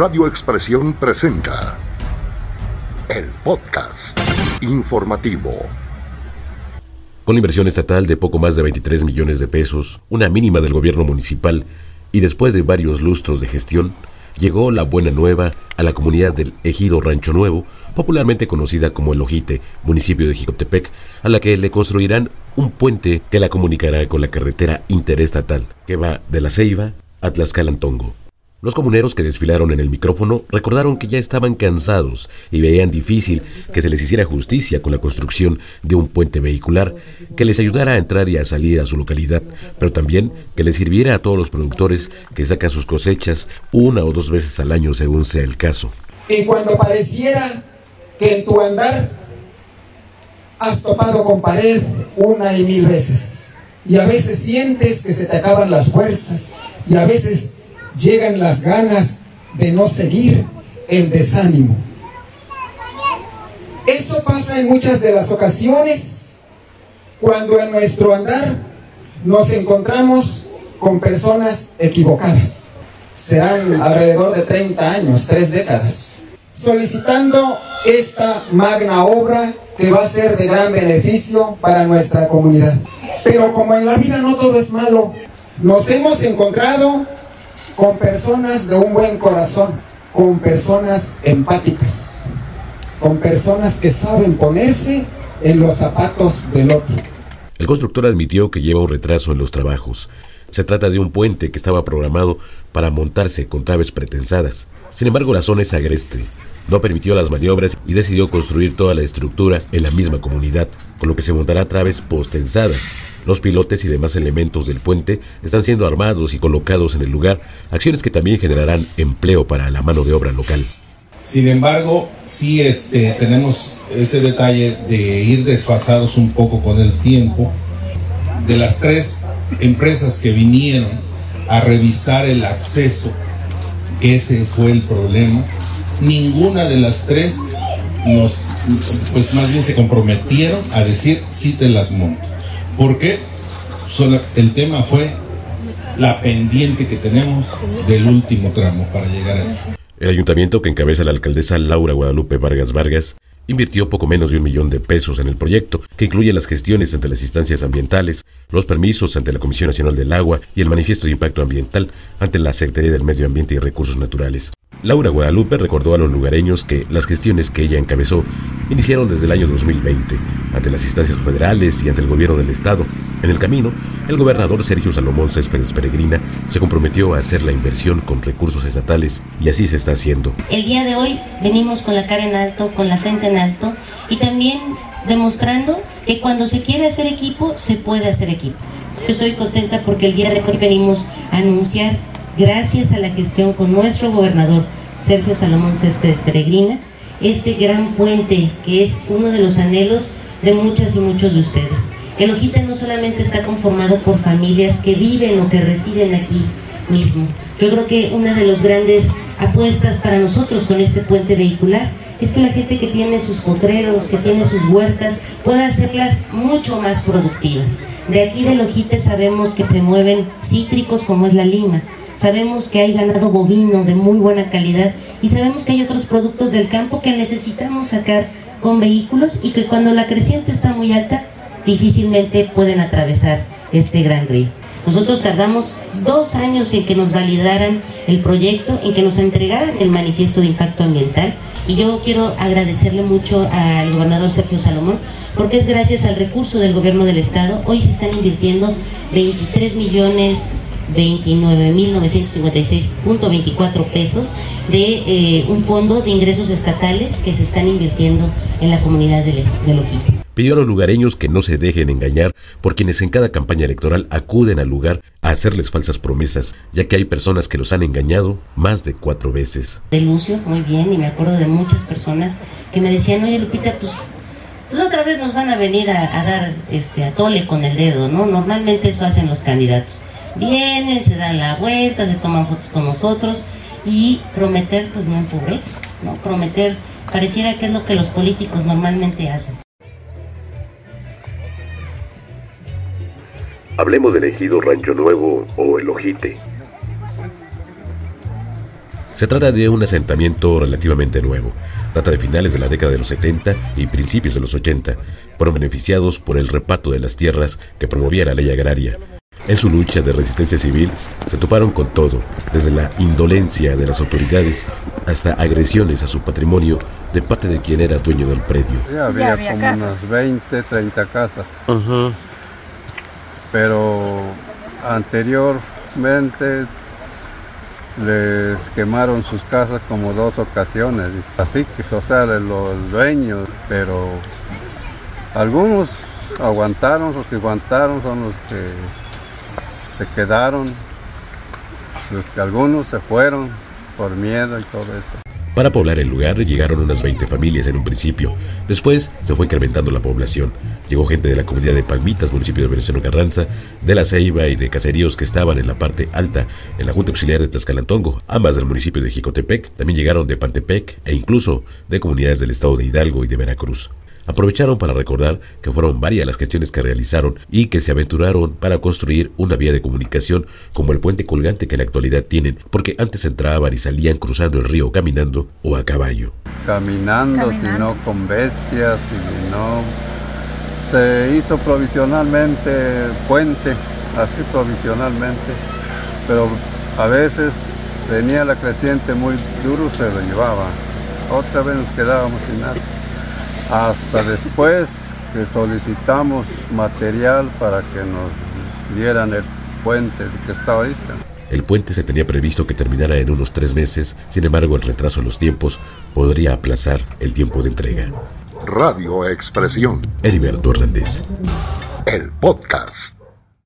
Radio Expresión presenta el podcast informativo. Con inversión estatal de poco más de 23 millones de pesos, una mínima del gobierno municipal y después de varios lustros de gestión, llegó la buena nueva a la comunidad del Ejido Rancho Nuevo, popularmente conocida como El Ojite, municipio de Jicotepec, a la que le construirán un puente que la comunicará con la carretera interestatal que va de La Ceiba a Tlaxcalantongo. Los comuneros que desfilaron en el micrófono recordaron que ya estaban cansados y veían difícil que se les hiciera justicia con la construcción de un puente vehicular que les ayudara a entrar y a salir a su localidad, pero también que les sirviera a todos los productores que sacan sus cosechas una o dos veces al año según sea el caso. Y cuando pareciera que en tu andar has topado con pared una y mil veces, y a veces sientes que se te acaban las fuerzas, y a veces llegan las ganas de no seguir el desánimo. Eso pasa en muchas de las ocasiones cuando en nuestro andar nos encontramos con personas equivocadas. Serán alrededor de 30 años, tres décadas, solicitando esta magna obra que va a ser de gran beneficio para nuestra comunidad. Pero como en la vida no todo es malo, nos hemos encontrado con personas de un buen corazón, con personas empáticas, con personas que saben ponerse en los zapatos del otro. El constructor admitió que lleva un retraso en los trabajos. Se trata de un puente que estaba programado para montarse con traves pretensadas. Sin embargo, la zona es agreste. No permitió las maniobras y decidió construir toda la estructura en la misma comunidad, con lo que se montará traves postensadas los pilotes y demás elementos del puente están siendo armados y colocados en el lugar, acciones que también generarán empleo para la mano de obra local. Sin embargo, sí este, tenemos ese detalle de ir desfasados un poco con el tiempo. De las tres empresas que vinieron a revisar el acceso, que ese fue el problema, ninguna de las tres nos, pues más bien se comprometieron a decir sí te las monto porque el tema fue la pendiente que tenemos del último tramo para llegar ahí. El ayuntamiento que encabeza la alcaldesa Laura Guadalupe Vargas Vargas invirtió poco menos de un millón de pesos en el proyecto, que incluye las gestiones ante las instancias ambientales, los permisos ante la Comisión Nacional del Agua y el manifiesto de impacto ambiental ante la Secretaría del Medio Ambiente y Recursos Naturales. Laura Guadalupe recordó a los lugareños que las gestiones que ella encabezó iniciaron desde el año 2020, ante las instancias federales y ante el gobierno del Estado. En el camino, el gobernador Sergio Salomón Céspedes Peregrina se comprometió a hacer la inversión con recursos estatales y así se está haciendo. El día de hoy venimos con la cara en alto, con la frente en alto y también demostrando que cuando se quiere hacer equipo, se puede hacer equipo. Yo estoy contenta porque el día de hoy venimos a anunciar gracias a la gestión con nuestro gobernador Sergio Salomón Céspedes Peregrina, este gran puente que es uno de los anhelos de muchas y muchos de ustedes. El Ojita no solamente está conformado por familias que viven o que residen aquí mismo. Yo creo que una de las grandes apuestas para nosotros con este puente vehicular es que la gente que tiene sus potreros, que tiene sus huertas, pueda hacerlas mucho más productivas. De aquí del Ojite sabemos que se mueven cítricos como es la lima, sabemos que hay ganado bovino de muy buena calidad y sabemos que hay otros productos del campo que necesitamos sacar con vehículos y que cuando la creciente está muy alta difícilmente pueden atravesar este gran río. Nosotros tardamos dos años en que nos validaran el proyecto, en que nos entregaran el manifiesto de impacto ambiental y yo quiero agradecerle mucho al gobernador Sergio Salomón porque es gracias al recurso del gobierno del estado, hoy se están invirtiendo 23 millones 29.956.24 pesos de eh, un fondo de ingresos estatales que se están invirtiendo en la comunidad de, de Lojito. Pidió a los lugareños que no se dejen engañar por quienes en cada campaña electoral acuden al lugar a hacerles falsas promesas, ya que hay personas que los han engañado más de cuatro veces. De Lucio, muy bien, y me acuerdo de muchas personas que me decían, oye Lupita, pues pues otra vez nos van a venir a, a, dar este a tole con el dedo, ¿no? Normalmente eso hacen los candidatos vienen, se dan la vuelta, se toman fotos con nosotros y prometer pues no empobrece, ¿no? Prometer pareciera que es lo que los políticos normalmente hacen. Hablemos del ejido Rancho Nuevo o El Ojite. Se trata de un asentamiento relativamente nuevo. Data de finales de la década de los 70 y principios de los 80. Fueron beneficiados por el reparto de las tierras que promovía la ley agraria. En su lucha de resistencia civil se toparon con todo, desde la indolencia de las autoridades hasta agresiones a su patrimonio de parte de quien era dueño del predio. había, como unas 20, 30 casas. Pero anteriormente les quemaron sus casas como dos ocasiones. Así que, o sea, los dueños, pero algunos aguantaron, los que aguantaron son los que se quedaron, los que algunos se fueron por miedo y todo eso. Para poblar el lugar llegaron unas 20 familias en un principio. Después se fue incrementando la población. Llegó gente de la comunidad de Palmitas, municipio de Veneciano Carranza, de La Ceiba y de caseríos que estaban en la parte alta, en la Junta Auxiliar de Tlaxcalantongo, ambas del municipio de Jicotepec. También llegaron de Pantepec e incluso de comunidades del estado de Hidalgo y de Veracruz aprovecharon para recordar que fueron varias las gestiones que realizaron y que se aventuraron para construir una vía de comunicación como el puente colgante que en la actualidad tienen, porque antes entraban y salían cruzando el río caminando o a caballo. Caminando, sino con bestias, y no se hizo provisionalmente puente, así provisionalmente, pero a veces venía la creciente muy duro, se lo llevaba. Otra vez nos quedábamos sin nada hasta después que solicitamos material para que nos dieran el puente que está ahorita. El puente se tenía previsto que terminara en unos tres meses, sin embargo el retraso en los tiempos podría aplazar el tiempo de entrega. Radio Expresión. Heriberto Hernández. El podcast.